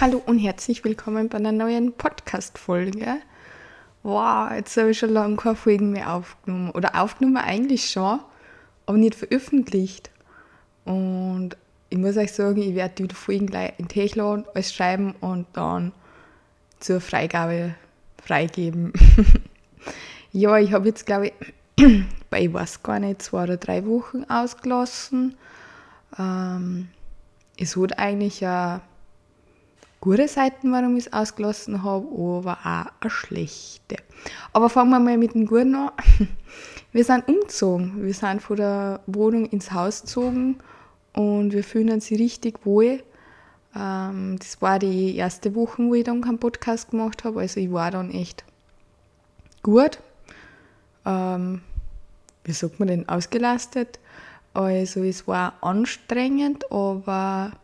Hallo und herzlich willkommen bei einer neuen Podcast-Folge. Wow, jetzt habe ich schon lange keine Folgen mehr aufgenommen. Oder aufgenommen eigentlich schon, aber nicht veröffentlicht. Und ich muss euch sagen, ich werde die Folgen gleich in Techlon alles schreiben und dann zur Freigabe freigeben. ja, ich habe jetzt, glaube ich, bei, ich weiß gar nicht, zwei oder drei Wochen ausgelassen. Ähm, es hat eigentlich ja gute Seiten, warum ich es ausgelassen habe, aber auch eine schlechte. Aber fangen wir mal mit dem Guten an. Wir sind umgezogen. Wir sind von der Wohnung ins Haus gezogen und wir fühlen uns richtig wohl. Ähm, das war die erste Woche, wo ich dann keinen Podcast gemacht habe. Also ich war dann echt gut. Ähm, wie sagt man denn, ausgelastet. Also es war anstrengend, aber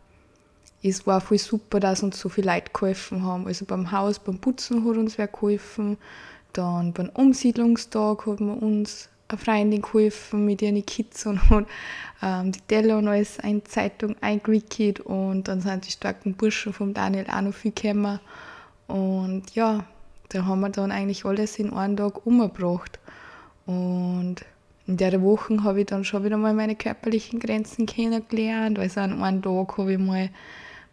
es war voll super, dass uns so viele Leute geholfen haben. Also beim Haus, beim Putzen hat uns wer geholfen. Dann beim Umsiedlungstag hat man uns eine Freundin geholfen mit ihren Kids und hat ähm, die Teller und alles in Zeitung eingewickelt und dann sind die starken Burschen vom Daniel auch noch viel gekommen. Und ja, da haben wir dann eigentlich alles in einem Tag umgebracht. Und in der Woche habe ich dann schon wieder mal meine körperlichen Grenzen kennengelernt. Also an einem Tag habe ich mal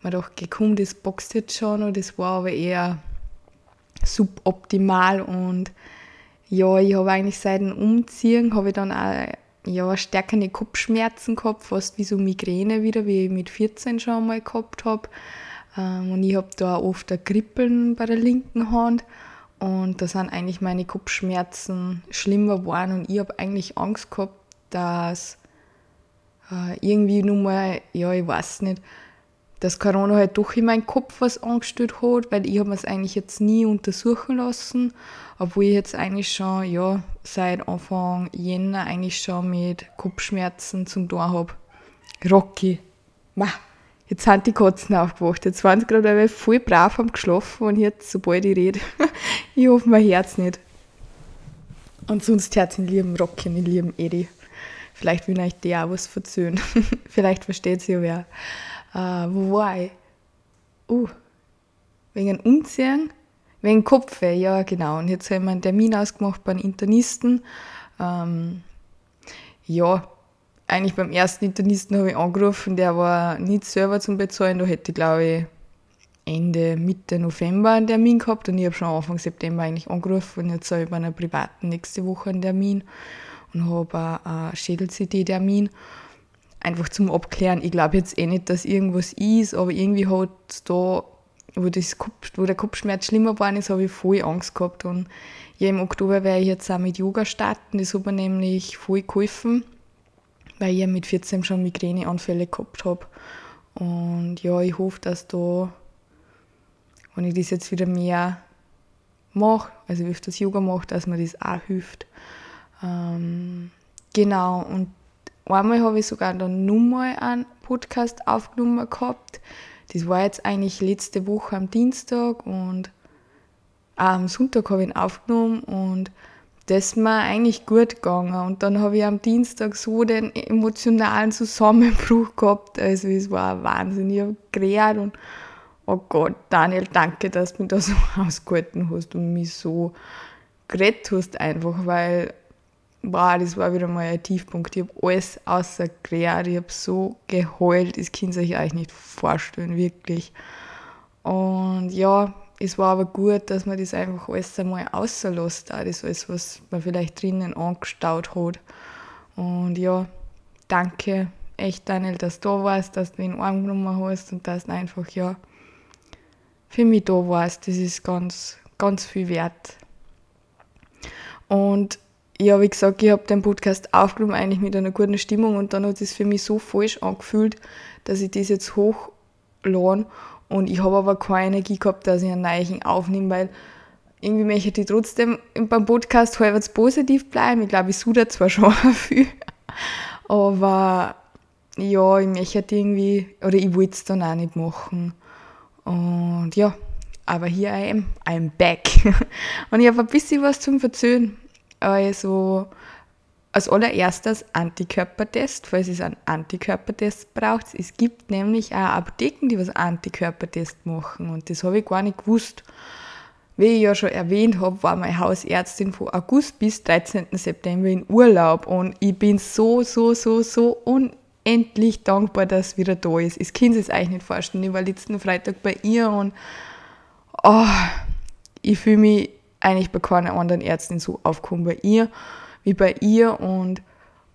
mir gedacht, komm, das boxt jetzt schon und das war aber eher suboptimal und ja, ich habe eigentlich seit dem Umziehen habe ich dann auch ja, stärkere Kopfschmerzen gehabt, fast wie so Migräne wieder, wie ich mit 14 schon mal gehabt habe. Ähm, und ich habe da oft ein Kribbeln bei der linken Hand. Und da sind eigentlich meine Kopfschmerzen schlimmer geworden und ich habe eigentlich Angst gehabt, dass äh, irgendwie nur mal, ja, ich weiß nicht, dass Corona halt doch in meinen Kopf was angestellt hat, weil ich habe es eigentlich jetzt nie untersuchen lassen, obwohl ich jetzt eigentlich schon, ja, seit Anfang Jänner eigentlich schon mit Kopfschmerzen zum Tor habe. Rocky, ma, jetzt sind die Katzen aufgewacht, jetzt waren sie gerade voll brav am geschlafen und jetzt, sobald ich rede, ich hoffe mein Herz nicht. Und sonst Herz in lieben Rocky, in lieben Eddie. Vielleicht will euch der auch was verzöhnen. Vielleicht versteht sie ja wer. Uh, wo war ich? Uh, wegen Umziehen, wegen Kopfweh, ja genau. Und jetzt haben wir einen Termin ausgemacht beim Internisten. Ähm, ja, eigentlich beim ersten Internisten habe ich angerufen, der war nicht selber zum Bezahlen. Da hätte ich, glaube ich, Ende, Mitte November einen Termin gehabt und ich habe schon Anfang September eigentlich angerufen und jetzt habe ich bei einer privaten nächste Woche einen Termin und habe einen Schädel-CT-Termin einfach zum Abklären. Ich glaube jetzt eh nicht, dass irgendwas ist, aber irgendwie hat da, wo, das Kopf, wo der Kopfschmerz schlimmer geworden ist, habe ich voll Angst gehabt. Und ja, im Oktober werde ich jetzt auch mit Yoga starten. Das hat mir nämlich voll geholfen, weil ich ja mit 14 schon Migräneanfälle gehabt habe. Und ja, ich hoffe, dass da, wenn ich das jetzt wieder mehr mache, also wie ich das Yoga mache, dass mir das auch hilft. Ähm, genau, und Einmal habe ich sogar dann nochmal einen Podcast aufgenommen gehabt. Das war jetzt eigentlich letzte Woche am Dienstag und am Sonntag habe ich ihn aufgenommen und das ist mir eigentlich gut gegangen. Und dann habe ich am Dienstag so den emotionalen Zusammenbruch gehabt. Also es war Wahnsinn. Ich habe geredet und oh Gott, Daniel, danke, dass du mich da so ausgehalten hast und mich so gerettet hast einfach, weil wow, das war wieder mal ein Tiefpunkt. Ich habe alles außer ich habe so geheult, das könnt ihr euch eigentlich nicht vorstellen, wirklich. Und ja, es war aber gut, dass man das einfach alles einmal außerlässt, auch das alles, was man vielleicht drinnen angestaut hat. Und ja, danke echt, Daniel, dass du da warst, dass du ihn Arm genommen hast und dass du einfach, ja, für mich da warst. Das ist ganz, ganz viel wert. Und ja, wie gesagt, ich habe den Podcast aufgenommen eigentlich mit einer guten Stimmung und dann hat es für mich so falsch angefühlt, dass ich das jetzt hochlade und ich habe aber keine Energie gehabt, dass ich einen neuen aufnehme, weil irgendwie möchte ich trotzdem beim Podcast halbwegs positiv bleiben. Ich glaube, ich suche zwar schon viel, aber ja, ich möchte irgendwie, oder ich wollte es dann auch nicht machen. Und ja, aber hier I am, I'm back. und ich habe ein bisschen was zum Verzögern. Also als allererstes Antikörpertest, falls es einen Antikörpertest braucht. Es gibt nämlich auch Apotheken, die was Antikörpertest machen und das habe ich gar nicht gewusst. Wie ich ja schon erwähnt habe, war meine Hausärztin von August bis 13. September in Urlaub und ich bin so, so, so, so unendlich dankbar, dass sie wieder da ist. Ich kann es euch nicht vorstellen. Ich war letzten Freitag bei ihr und oh, ich fühle mich eigentlich bei keiner anderen Ärztin so aufgekommen bei ihr wie bei ihr und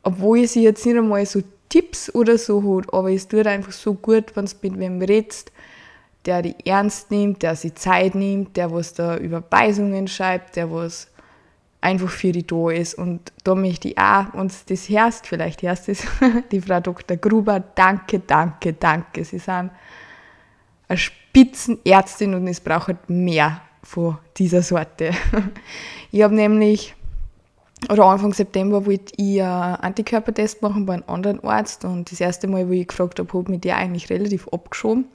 obwohl sie jetzt nicht einmal so Tipps oder so hat, aber es tut einfach so gut, wenn du mit wem redest, der die ernst nimmt, der sich Zeit nimmt, der was da Überweisungen schreibt, der was einfach für die da ist. Und da möchte ich auch, und das hörst, vielleicht hörst es, die Frau Dr. Gruber, danke, danke, danke. Sie sind eine Spitzenärztin und es braucht mehr von dieser Sorte. Ich habe nämlich oder Anfang September wollte ich einen Antikörpertest machen bei einem anderen Arzt und das erste Mal, wo ich gefragt habe, habe ich der eigentlich relativ abgeschoben.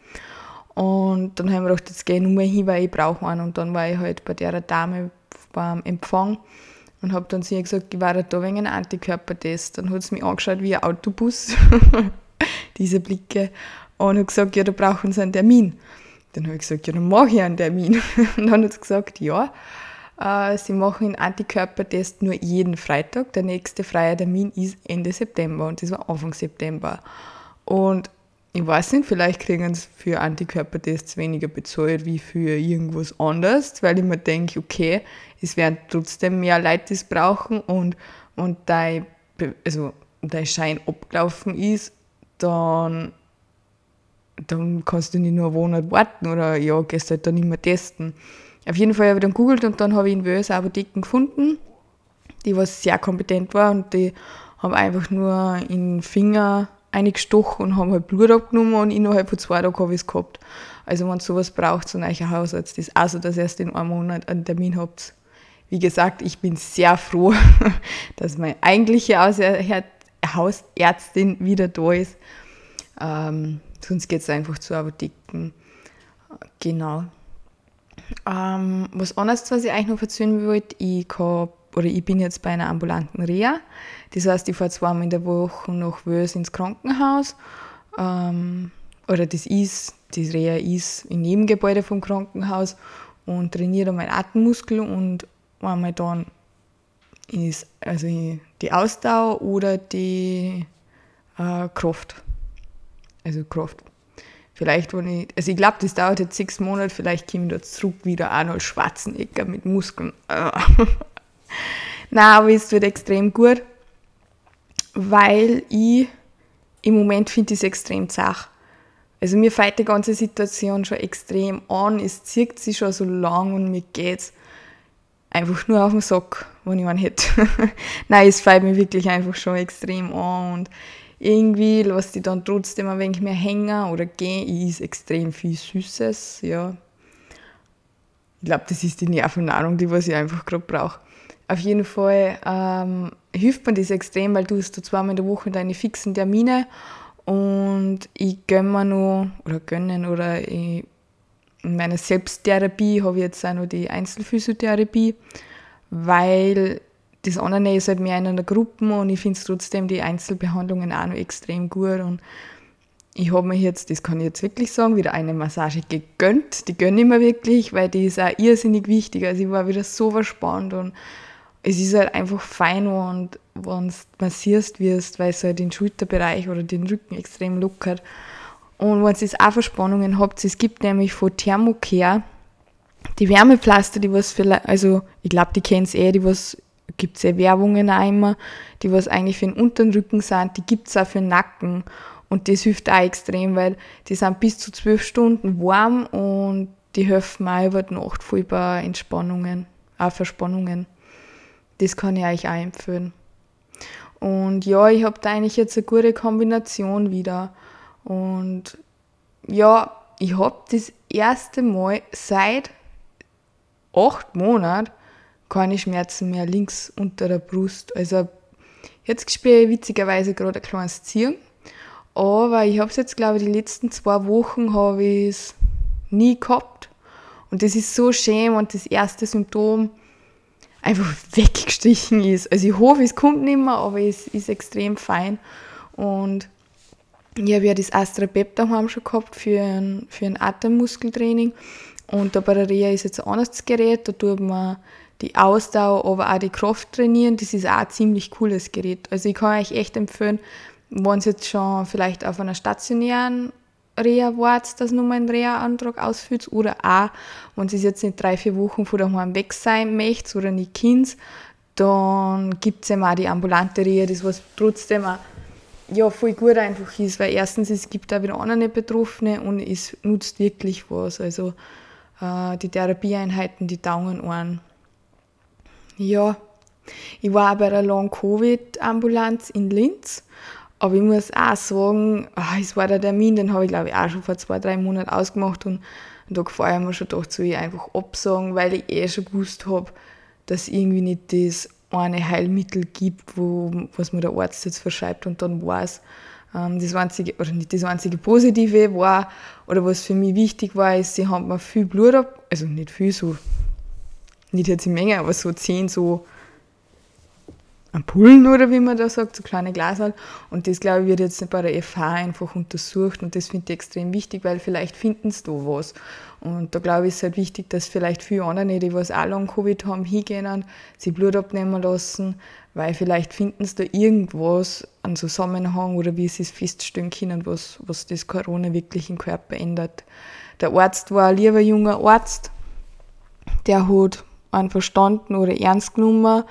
Und dann haben wir gedacht, jetzt gehe ich nur hin, weil ich brauche einen. Und dann war ich halt bei der Dame beim Empfang und habe dann zu ihr gesagt, ich war da wegen einem Antikörpertest. Dann hat sie mich angeschaut wie ein Autobus, diese Blicke, und hat gesagt, ja, da brauchen sie einen Termin. Dann habe ich gesagt, ja, dann mache ich einen Termin. Und dann hat sie gesagt, ja. Äh, sie machen den Antikörpertest nur jeden Freitag. Der nächste freie Termin ist Ende September und das war Anfang September. Und ich weiß nicht, vielleicht kriegen sie für Antikörpertests weniger bezahlt wie für irgendwas anderes, weil ich mir denke, okay, es werden trotzdem mehr Leute das brauchen und, und dein, also, dein Schein abgelaufen ist, dann, dann kannst du nicht nur einen Monat warten oder ja, gehst halt dann nicht mehr testen. Auf jeden Fall habe ich dann googelt und dann habe ich in Wös Apotheken gefunden, die was sehr kompetent war und die haben einfach nur in den Finger eingestochen und haben halt Blut abgenommen und innerhalb von zwei Tagen habe ich es gehabt. Also wenn sowas braucht, so ein neuer Hausarzt, ist also, dass ihr erst in einem Monat einen Termin habt. Wie gesagt, ich bin sehr froh, dass meine eigentliche Hausärztin wieder da ist. Ähm, sonst geht es einfach zu Apotheken. Genau. Ähm, was anderes, was ich eigentlich noch erzählen wollte, ich, hab, oder ich bin jetzt bei einer ambulanten Reha. Das heißt, ich fahre zweimal in der Woche nach Wös ins Krankenhaus. Ähm, oder das ist, die Reha ist im Nebengebäude vom Krankenhaus und trainiere meinen Atemmuskel und einmal dann ist also die Ausdauer oder die äh, Kraft. Also Kraft. Vielleicht, wenn ich, also ich glaube, das dauert jetzt sechs Monate, vielleicht komme ich da zurück wieder Arnold Schwarzenegger mit Muskeln. Nein, aber es wird extrem gut, weil ich im Moment finde es extrem zach. Also mir fällt die ganze Situation schon extrem an, es zieht sich schon so lang und mir geht es einfach nur auf den Sack, wenn ich einen hätte. Nein, es fällt mir wirklich einfach schon extrem an und irgendwie lässt die dann trotzdem ein wenig mehr hängen oder gehen. ist extrem viel Süßes, ja. Ich glaube, das ist die Nervennahrung, die was ich einfach gerade brauche. Auf jeden Fall ähm, hilft mir das extrem, weil du hast da zweimal in der Woche deine fixen Termine und ich gönne mir noch, oder gönnen, oder ich, in meiner Selbsttherapie habe ich jetzt auch noch die Einzelphysiotherapie, weil das andere ist halt mehr in einer Gruppe und ich finde trotzdem die Einzelbehandlungen auch noch extrem gut und ich habe mir jetzt, das kann ich jetzt wirklich sagen, wieder eine Massage gegönnt. Die gönne ich mir wirklich, weil die ist auch irrsinnig wichtig. Also ich war wieder so verspannt und es ist halt einfach fein wenn du massierst wirst, weil es halt den Schulterbereich oder den Rücken extrem lockert. Und wenn ihr auch Verspannungen habt, es gibt nämlich von Thermocare die Wärmepflaster, die was vielleicht, also ich glaube, die kennt eh, die was gibt es ja Werbungen auch immer, die was eigentlich für den unteren Rücken sind, die gibt es auch für den Nacken. Und das hilft auch extrem, weil die sind bis zu zwölf Stunden warm und die helfen auch über die Nacht voll bei Entspannungen, auch Verspannungen. Das kann ich euch auch empfehlen. Und ja, ich habe da eigentlich jetzt eine gute Kombination wieder. Und ja, ich habe das erste Mal seit acht Monaten keine Schmerzen mehr links unter der Brust. Also jetzt spüre ich witzigerweise gerade ein kleines Ziehen. Aber ich habe es jetzt, glaube ich, die letzten zwei Wochen habe ich es nie gehabt. Und das ist so schön und das erste Symptom einfach weggestrichen ist. Also ich hoffe, es kommt nicht mehr, aber es ist extrem fein. Und ich habe ja das Astra Pep daheim schon gehabt für ein, für ein Atemmuskeltraining. Und da bei der Reha ist jetzt ein anderes Gerät, da tut man die Ausdauer, aber auch die Kraft trainieren. Das ist auch ein ziemlich cooles Gerät. Also ich kann euch echt empfehlen, wenn ihr jetzt schon vielleicht auf einer stationären Reha wart, dass ihr mal einen Reha-Antrag ausfüllt oder auch, wenn ihr jetzt nicht drei, vier Wochen von daheim weg sein möchtet oder nicht Kind, dann gibt es eben auch die ambulante Reha, das was trotzdem auch ja, voll gut einfach ist, weil erstens, es gibt auch wieder andere Betroffene und es nutzt wirklich was. Also äh, die Therapieeinheiten, die dauern an. Ja, ich war auch bei der Long-Covid-Ambulanz in Linz, aber ich muss auch sagen, ach, es war der Termin, den habe ich glaube ich auch schon vor zwei, drei Monaten ausgemacht und, da gefällt ich mir schon doch zu ich einfach absagen, weil ich eh schon gewusst habe, dass irgendwie nicht das eine Heilmittel gibt, wo, was mir der Arzt jetzt verschreibt und dann war es. Ähm, das einzige, oder nicht das einzige Positive war, oder was für mich wichtig war, ist, sie haben mir viel Blut ab, also nicht viel, so, nicht jetzt in Menge, aber so 10 so Ampullen oder wie man da sagt, so kleine Glasal. Und das, glaube ich, wird jetzt bei der FH einfach untersucht und das finde ich extrem wichtig, weil vielleicht finden sie da was. Und da glaube ich, ist es halt wichtig, dass vielleicht viele andere, die was auch lang Covid haben, hingehen, sie Blut abnehmen lassen, weil vielleicht finden sie da irgendwas, einen Zusammenhang oder wie sie es feststellen können, was, was das Corona wirklich im Körper ändert. Der Arzt war ein lieber junger Arzt, der hat einen verstanden oder ernst genommen,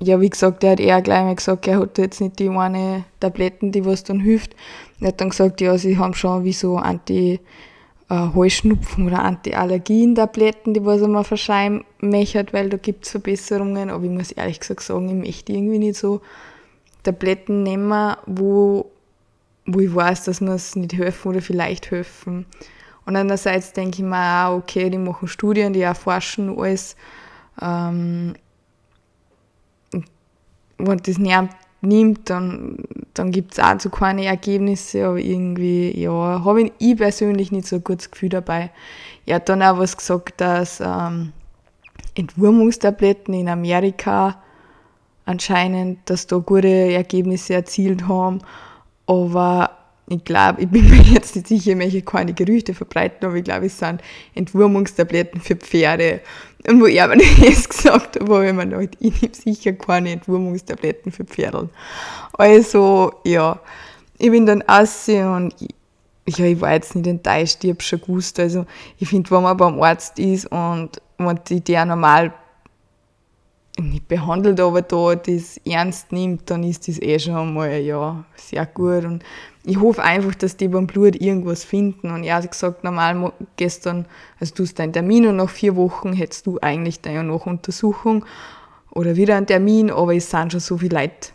ja, wie gesagt, der hat eher gleich mal gesagt, er hat jetzt nicht die eine Tabletten, die was dann hilft. Er hat dann gesagt, ja, sie haben schon wie so Anti- äh, Heuschnupfen oder Anti-Allergien-Tabletten, die was er verschreiben möchte, weil da gibt es Verbesserungen. Aber ich muss ehrlich gesagt sagen, ich möchte irgendwie nicht so Tabletten nehmen, wo, wo ich weiß, dass mir es nicht helfen oder vielleicht helfen. Und andererseits denke ich mir auch, okay, die machen Studien, die erforschen alles. Ähm, wenn das nicht nimmt, dann, dann gibt es auch so keine Ergebnisse, aber irgendwie, ja, habe ich persönlich nicht so ein gutes Gefühl dabei. Er hat dann auch was gesagt, dass ähm, Entwurmungstabletten in Amerika anscheinend, dass da gute Ergebnisse erzielt haben, aber ich glaube, ich bin mir jetzt nicht sicher, ich möchte keine Gerüchte verbreiten, aber ich glaube, es sind Entwurmungstabletten für Pferde. Und wo ich aber das gesagt habe, habe ich mir gedacht, ich nehme sicher keine Entwurmungstabletten für Pferde. Also, ja, ich bin dann aussehen und ich, ja, ich war jetzt nicht enttäuscht, ich habe schon gewusst. Also, ich finde, wenn man beim Arzt ist und wenn die der normal nicht behandelt, aber da das ernst nimmt, dann ist das eh schon einmal ja, sehr gut. Und ich hoffe einfach, dass die beim Blut irgendwas finden. Und er hat gesagt, normal gestern, also du hast deinen Termin und nach vier Wochen hättest du eigentlich deine Nachuntersuchung oder wieder einen Termin, aber es sind schon so viele Leute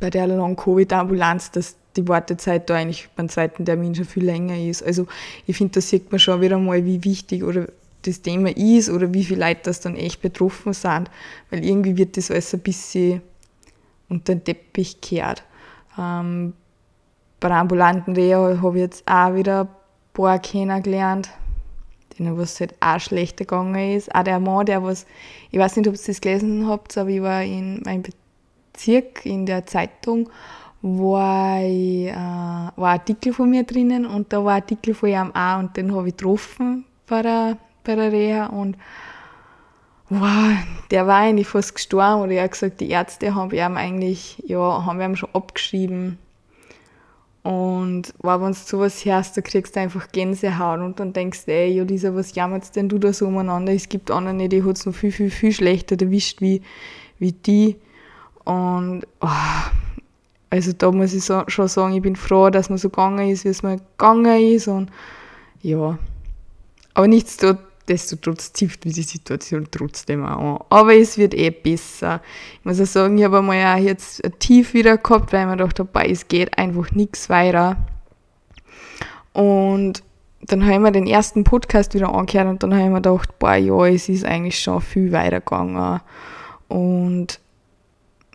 bei der Long-Covid-Ambulanz, dass die Wartezeit da eigentlich beim zweiten Termin schon viel länger ist. Also ich finde, da sieht man schon wieder mal, wie wichtig oder das Thema ist oder wie viele Leute das dann echt betroffen sind, weil irgendwie wird das alles ein bisschen unter den Teppich gekehrt. Ähm, bei der ambulanten Reha habe ich jetzt auch wieder ein paar kennengelernt, denen was halt auch schlechter gegangen ist. Auch der Mann, der was, ich weiß nicht, ob ihr das gelesen habt, aber ich war in meinem Bezirk in der Zeitung, war, ich, äh, war ein Artikel von mir drinnen und da war ein Artikel von ihm auch und den habe ich getroffen bei der, bei der Reha und wow, der war eigentlich fast gestorben oder er gesagt, die Ärzte haben ihm eigentlich, ja, haben ihm schon abgeschrieben und wow, wenn du sowas hörst, da kriegst du einfach Gänsehaut und dann denkst du, ey, ja, Lisa, was jammert denn du da so umeinander? Es gibt andere, die hat es noch viel, viel, viel schlechter erwischt wie, wie die. Und oh, also da muss ich so, schon sagen, ich bin froh, dass man so gegangen ist, wie es mir gegangen ist. Und ja, aber nichtsdestotrotz Nichtsdestotrotz zieht die Situation trotzdem an. Aber es wird eh besser. Ich muss auch sagen, ich habe einmal auch jetzt ein Tief wieder gehabt, weil mir gedacht habe, es geht einfach nichts weiter. Und dann habe ich mir den ersten Podcast wieder angehört und dann habe ich mir gedacht, boah, ja, es ist eigentlich schon viel weiter gegangen. Und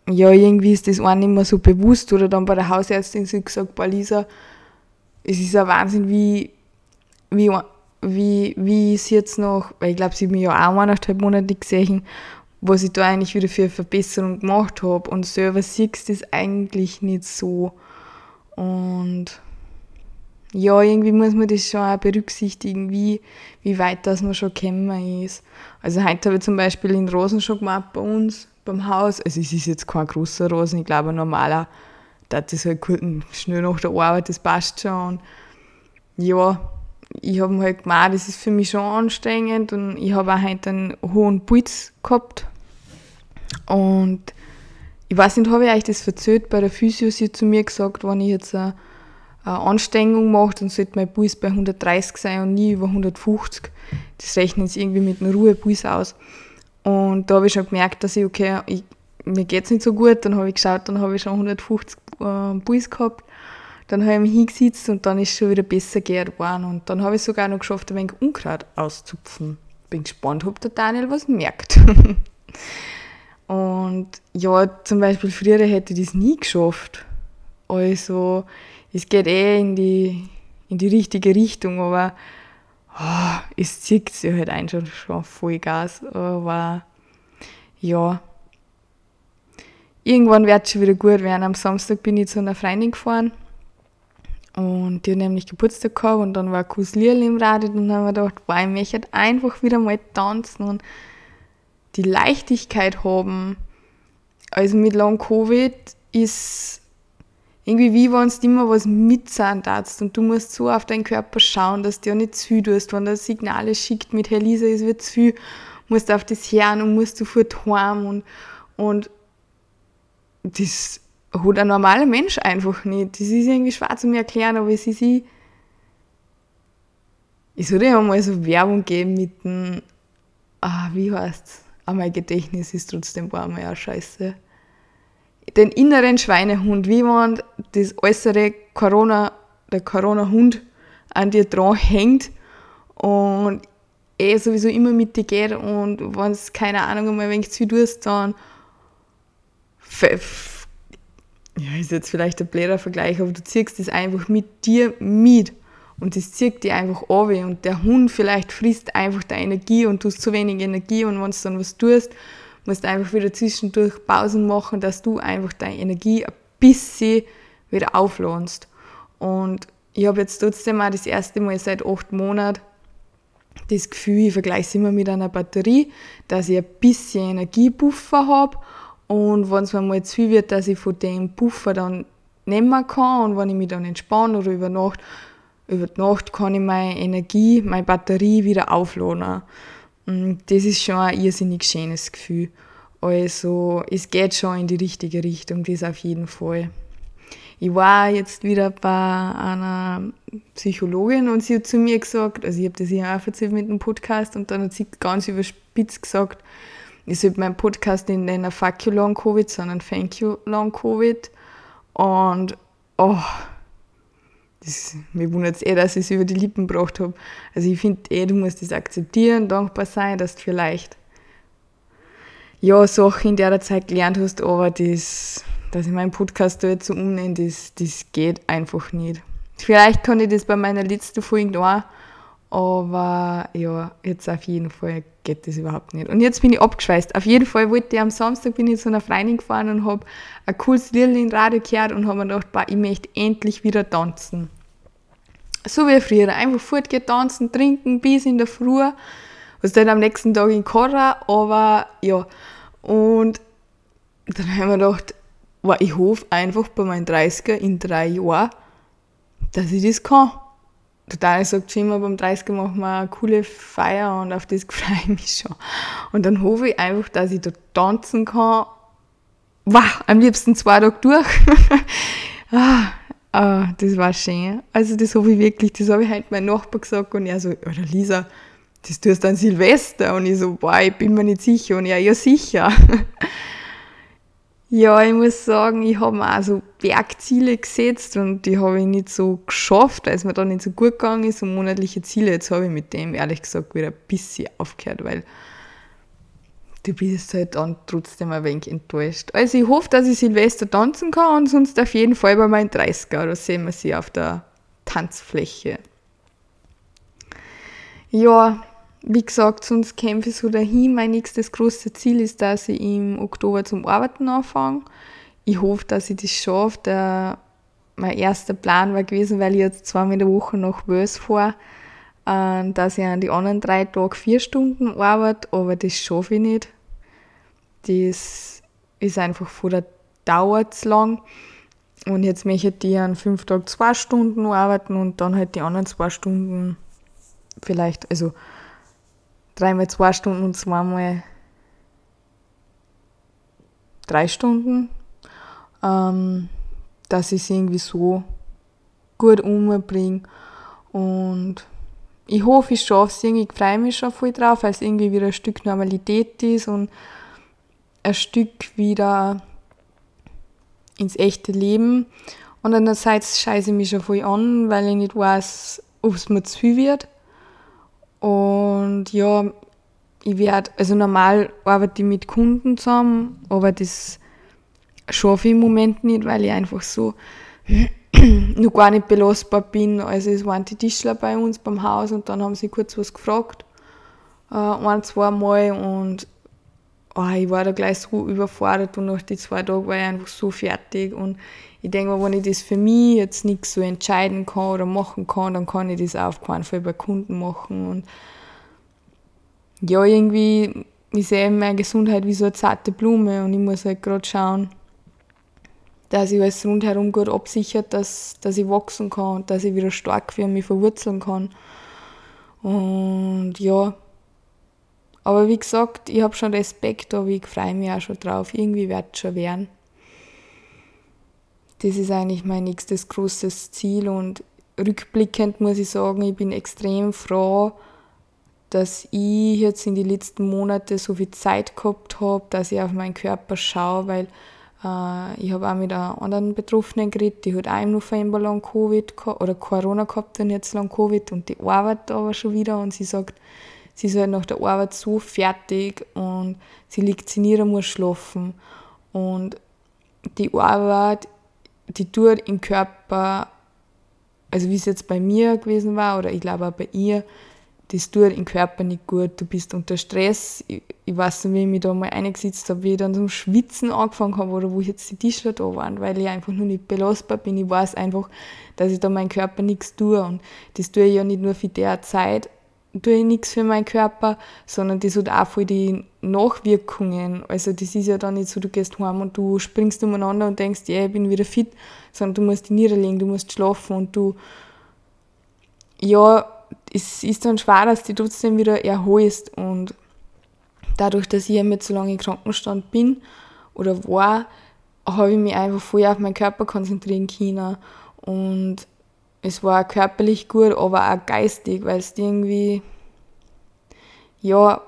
ja, irgendwie ist das auch nicht mehr so bewusst. Oder dann bei der Hausärztin sie gesagt, boah, Lisa, es ist ein Wahnsinn, wie, wie wie, wie es jetzt noch, weil ich glaube, sie haben mich ja auch eineinhalb Monate gesehen, was ich da eigentlich wieder für eine Verbesserung gemacht habe. Und selber siehst du das eigentlich nicht so. Und ja, irgendwie muss man das schon auch berücksichtigen, wie, wie weit das man schon gekommen ist. Also heute habe ich zum Beispiel den Rosen schon gemacht bei uns beim Haus. Also es ist jetzt kein großer Rosen, ich glaube ein normaler, das ist halt gut, schnell nach der Arbeit, das passt schon. Und ja, ich habe halt gemacht, das ist für mich schon anstrengend und ich habe auch heute einen hohen Puls gehabt. Und ich weiß nicht, habe ich euch das verzählt bei der Physio, sie zu mir gesagt, wenn ich jetzt eine, eine Anstrengung mache, dann sollte mein Puls bei 130 sein und nie über 150. Das rechnen sie irgendwie mit einem Ruhepuls aus. Und da habe ich schon gemerkt, dass ich, okay, ich, mir geht es nicht so gut. Dann habe ich geschaut, dann habe ich schon 150 äh, Puls gehabt. Dann habe ich mich hingesetzt und dann ist es schon wieder besser geworden. Und dann habe ich sogar noch geschafft, ein wenig Unkraut auszupfen. Bin gespannt, ob der Daniel was merkt. und ja, zum Beispiel früher hätte ich das nie geschafft. Also, es geht eh in die, in die richtige Richtung, aber oh, es zieht sich halt ein schon, schon voll Gas. Aber ja, irgendwann wird es schon wieder gut werden. Am Samstag bin ich zu einer Freundin gefahren und die hat nämlich Geburtstag gehabt und dann war Kuss Lierl im Radio und dann haben wir gedacht, wow, ich möchte einfach wieder mal tanzen und die Leichtigkeit haben. Also mit Long Covid ist irgendwie wie wenn du immer was mitzahlen darfst und du musst so auf deinen Körper schauen, dass du ja nicht zu tust. Wenn der Signale schickt mit, Herr Lisa, es wird zu musst du auf das hören und musst sofort heim und, und das hat ein normaler Mensch einfach nicht. Das ist irgendwie schwer zu mir erklären, aber es ist ich. Ich sollte ja mal so Werbung geben mit dem, ah, wie heißt's? Ah, mein Gedächtnis ist trotzdem war mal ja scheiße. Den inneren Schweinehund, wie man das äußere Corona, der Corona-Hund an dir dran hängt und eh sowieso immer mit dir geht und wenn es keine Ahnung mal wenn ich zu tust, dann ja, ist jetzt vielleicht ein blöder Vergleich, aber du ziehst das einfach mit dir mit und das zieht dir einfach an und der Hund vielleicht frisst einfach deine Energie und du hast zu wenig Energie und wenn du dann was tust, musst du einfach wieder zwischendurch Pausen machen, dass du einfach deine Energie ein bisschen wieder auflohnst. Und ich habe jetzt trotzdem auch das erste Mal seit acht Monaten das Gefühl, ich vergleiche es immer mit einer Batterie, dass ich ein bisschen Energiebuffer habe und wenn es mir mal zu viel wird, dass ich von dem Puffer dann nehmen kann und wenn ich mich dann entspanne oder über Nacht, über die Nacht kann ich meine Energie, meine Batterie wieder aufladen. Und das ist schon ein irrsinnig schönes Gefühl. Also es geht schon in die richtige Richtung, das auf jeden Fall. Ich war jetzt wieder bei einer Psychologin und sie hat zu mir gesagt, also ich habe das ja auch erzählt mit dem Podcast und dann hat sie ganz überspitzt gesagt, ich sollte meinen Podcast nicht nennen Fuck you Long Covid, sondern Thank you Long Covid. Und oh, das, mir wundert es eh, dass ich es über die Lippen gebracht habe. Also ich finde eh, du musst das akzeptieren, dankbar sein, dass du vielleicht ja, Sachen in der Zeit gelernt hast, aber das, dass ich meinen Podcast da jetzt so umnenne, das, das geht einfach nicht. Vielleicht kann ich das bei meiner letzten Folge auch aber ja, jetzt auf jeden Fall geht das überhaupt nicht. Und jetzt bin ich abgeschweißt. Auf jeden Fall wollte ich am Samstag bin ich zu einer Freundin gefahren und habe ein cooles Lied in Radio gehört und habe mir gedacht, boah, ich möchte endlich wieder tanzen. So wie früher. Einfach fortgehen, tanzen, trinken bis in der Früh. Was dann am nächsten Tag in Korra, aber ja. Und dann haben wir gedacht, boah, ich hoffe einfach bei meinen 30er in drei Jahren, dass ich das kann total sagt schon immer, beim 30er machen wir eine coole Feier und auf das freue ich mich schon. Und dann hoffe ich einfach, dass ich da tanzen kann. Wow, am liebsten zwei Tage durch. ah, ah, das war schön. Also das hoffe ich wirklich, das habe ich heute meinem Nachbar gesagt und er so, oder Lisa, das tust du an Silvester. Und ich so, boah, ich bin mir nicht sicher. Und er, ja sicher. Ja, ich muss sagen, ich habe mir auch so Bergziele gesetzt und die habe ich nicht so geschafft, weil es mir dann nicht so gut gegangen ist und monatliche Ziele. Jetzt habe ich mit dem ehrlich gesagt wieder ein bisschen aufgehört, weil du bist halt dann trotzdem ein wenig enttäuscht. Also ich hoffe, dass ich Silvester tanzen kann und sonst auf jeden Fall bei meinen 30er, da sehen wir sie auf der Tanzfläche. ja, wie gesagt, sonst kämpfe ich so dahin. Mein nächstes großes Ziel ist, dass ich im Oktober zum Arbeiten anfange. Ich hoffe, dass ich das schaffe. Der, mein erster Plan war gewesen, weil ich jetzt zweimal in der Woche nach Wels fahre, äh, dass ich an die anderen drei Tage vier Stunden arbeite, aber das schaffe ich nicht. Das ist einfach von der Dauer zu lang. Und jetzt möchte ich an fünf Tagen zwei Stunden arbeiten und dann halt die anderen zwei Stunden vielleicht, also dreimal zwei Stunden und zweimal drei Stunden, ähm, dass ich es irgendwie so gut umbringe. Und ich hoffe, ich schaffe es irgendwie. Ich freue mich schon voll drauf, weil es irgendwie wieder ein Stück Normalität ist und ein Stück wieder ins echte Leben. Und andererseits scheiße ich mich schon voll an, weil ich nicht weiß, ob es mir zu viel wird. Und ja, ich werde, also normal arbeite ich mit Kunden zusammen, aber das schaffe ich im Moment nicht, weil ich einfach so noch gar nicht belastbar bin. Also es waren die Tischler bei uns beim Haus und dann haben sie kurz was gefragt, äh, ein, zwei Mal und oh, ich war da gleich so überfordert und nach den zwei Tagen war ich einfach so fertig und ich denke mir, wenn ich das für mich jetzt nicht so entscheiden kann oder machen kann, dann kann ich das auf keinen Fall bei Kunden machen und ja, irgendwie, ich sehe meine Gesundheit wie so eine zarte Blume und ich muss halt gerade schauen, dass ich alles rundherum gut absichert, dass, dass ich wachsen kann und dass ich wieder stark wie mich verwurzeln kann. Und ja, aber wie gesagt, ich habe schon Respekt, aber ich freue mich auch schon drauf. Irgendwie wird es schon werden. Das ist eigentlich mein nächstes großes Ziel und rückblickend muss ich sagen, ich bin extrem froh, dass ich jetzt in den letzten Monaten so viel Zeit gehabt habe, dass ich auf meinen Körper schaue, weil äh, ich habe auch mit einer anderen Betroffenen geredet, die hat auch im November lang Covid oder Corona gehabt und jetzt lang Covid und die arbeitet aber schon wieder und sie sagt, sie ist halt nach der Arbeit so fertig und sie liegt sie nieder, muss schlafen. Und die Arbeit, die tut im Körper, also wie es jetzt bei mir gewesen war, oder ich glaube auch bei ihr, das tut im Körper nicht gut. Du bist unter Stress. Ich, ich weiß nicht, wie ich mich da mal eingesetzt habe, wie ich dann zum Schwitzen angefangen habe oder wo jetzt die Tischler da waren, weil ich einfach nur nicht belastbar bin. Ich weiß einfach, dass ich da meinem Körper nichts tue. Und das tue ich ja nicht nur für der Zeit, tue ich nichts für meinen Körper, sondern das hat auch voll die Nachwirkungen. Also das ist ja dann nicht so, du gehst heim und du springst umeinander und denkst, ja, ich bin wieder fit, sondern du musst dich niederlegen, du musst schlafen und du, ja, es ist dann schwer, dass du trotzdem wieder erholst und dadurch, dass ich mit so lange im Krankenstand bin oder war, habe ich mich einfach voll auf meinen Körper konzentrieren können und es war körperlich gut, aber auch geistig, weil es irgendwie, ja,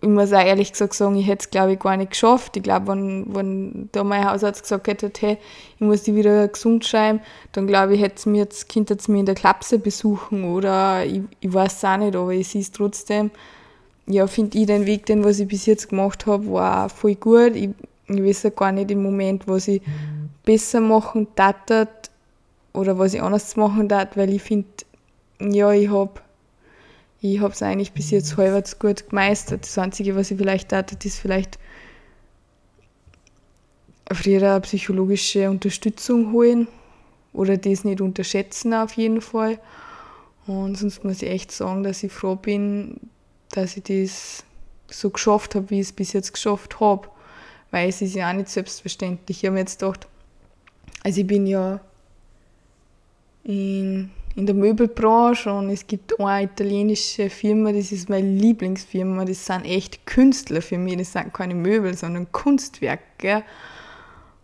ich muss auch ehrlich gesagt sagen, ich hätte es glaube ich gar nicht geschafft. Ich glaube, wenn, wenn da mein Hausarzt gesagt hätte, hey, ich muss die wieder gesund schreiben, dann glaube ich, hätte mir jetzt, könnte es mir in der Klapse besuchen oder ich, ich weiß es auch nicht, aber ich sehe es trotzdem. Ja, finde ich den Weg, den was ich bis jetzt gemacht habe, war voll gut. Ich, ich weiß ja gar nicht im Moment, was ich besser machen darf oder was ich anders machen darf, weil ich finde, ja, ich habe ich es eigentlich bis jetzt halbwegs gut gemeistert. Das Einzige, was ich vielleicht tat, ist vielleicht früher eine psychologische Unterstützung holen oder das nicht unterschätzen auf jeden Fall. Und sonst muss ich echt sagen, dass ich froh bin, dass ich das so geschafft habe, wie ich es bis jetzt geschafft habe. Weil es ist ja auch nicht selbstverständlich. Ich habe mir jetzt gedacht, also ich bin ja in, in der Möbelbranche und es gibt eine italienische Firma, das ist meine Lieblingsfirma, das sind echt Künstler für mich, das sind keine Möbel, sondern Kunstwerke.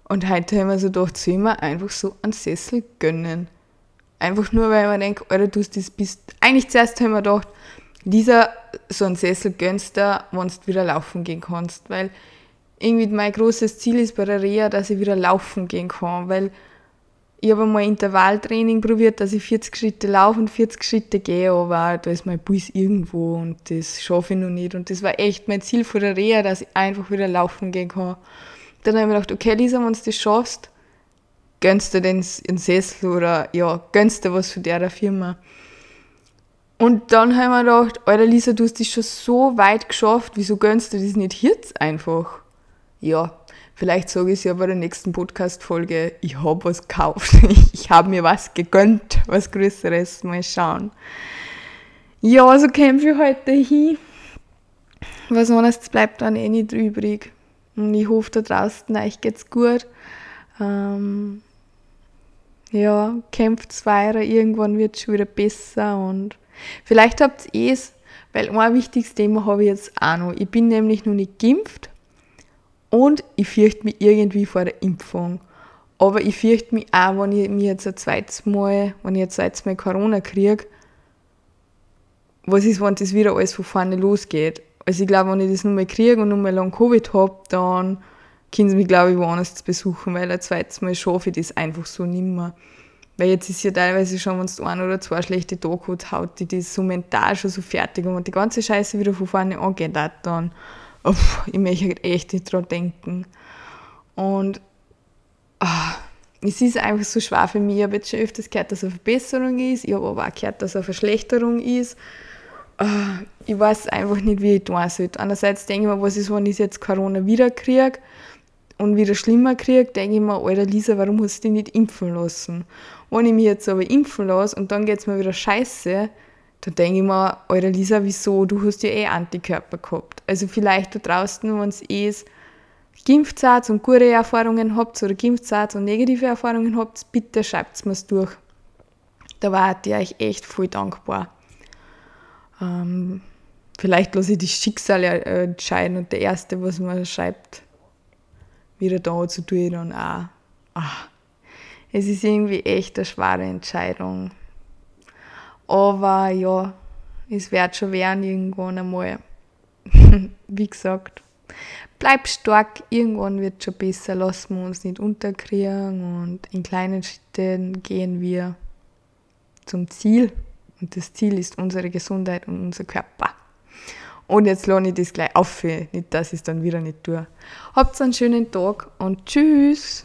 Und heute haben wir so gedacht, soll ich einfach so einen Sessel gönnen. Einfach nur, weil man denkt, Alter, du das bist. Eigentlich zuerst haben wir gedacht, dieser so einen Sessel gönnst du, wenn du wieder laufen gehen kannst. Weil irgendwie mein großes Ziel ist bei der Reha, dass ich wieder laufen gehen kann. Weil ich habe einmal Intervalltraining probiert, dass ich 40 Schritte laufe und 40 Schritte gehe, aber da ist mein Puls irgendwo und das schaffe ich noch nicht. Und das war echt mein Ziel vor der Reha, dass ich einfach wieder laufen gehen kann. Dann habe ich mir gedacht, okay, Lisa, wenn du das schaffst, gönnst du den Sessel oder ja, gönnst du was von der Firma. Und dann haben wir gedacht, Alter Lisa, du hast das schon so weit geschafft, wieso gönnst du das nicht jetzt einfach? Ja, vielleicht sage ich es ja bei der nächsten Podcast-Folge, ich habe was gekauft, ich habe mir was gegönnt, was Größeres, mal schauen. Ja, so also kämpfe ich heute hin. Was anderes bleibt dann eh nicht übrig. Und ich hoffe, da draußen euch geht's gut. Ähm, ja, kämpft weiter, irgendwann wird es schon wieder besser und vielleicht habt ihr es, weil ein wichtiges Thema habe ich jetzt auch noch. Ich bin nämlich noch nicht geimpft und ich fürchte mich irgendwie vor der Impfung. Aber ich fürchte mich auch, wenn ich mir jetzt ein zweites Mal, wenn ich jetzt zweites Mal Corona kriege, was ist, wenn das wieder alles von vorne losgeht? Also ich glaube, wenn ich das nochmal kriege und nochmal lang Covid habe, dann können sie mich, glaube ich, woanders besuchen, weil ein zweites Mal schaffe ich das einfach so nimmer. Weil jetzt ist ja teilweise schon, wenn du ein oder zwei schlechte Tage haut die das so mental schon so fertig und die ganze Scheiße wieder von vorne angeht, dann, oh, ich möchte halt echt nicht dran denken. Und oh, es ist einfach so schwer für mich. Ich habe jetzt schon öfters gehört, dass eine Verbesserung ist, ich habe aber auch gehört, dass eine Verschlechterung ist. Ah, ich weiß einfach nicht, wie ich tun soll. Einerseits denke ich mir, was ist, wenn ich jetzt Corona wieder kriege und wieder schlimmer kriege, denke ich mir, Alter Lisa, warum hast du dich nicht impfen lassen? Wenn ich mich jetzt aber impfen lasse und dann geht es mir wieder scheiße, dann denke ich mir, Alter Lisa, wieso? Du hast ja eh Antikörper gehabt. Also vielleicht da draußen, wenn es eh ist, und gute Erfahrungen habt oder geimpft und negative Erfahrungen habt, bitte schreibt es mir durch. Da war ich euch echt voll dankbar. Ähm, vielleicht lasse ich das Schicksal entscheiden und der Erste, was man schreibt, wieder da zu tun, dann auch. Ach, es ist irgendwie echt eine schwere Entscheidung. Aber ja, es wird schon werden irgendwann einmal. Wie gesagt, bleib stark, irgendwann wird es schon besser, lassen wir uns nicht unterkriegen und in kleinen Schritten gehen wir zum Ziel. Und das Ziel ist unsere Gesundheit und unser Körper. Und jetzt lohne ich das gleich auf, nicht dass ich es dann wieder nicht tue. Habt einen schönen Tag und tschüss!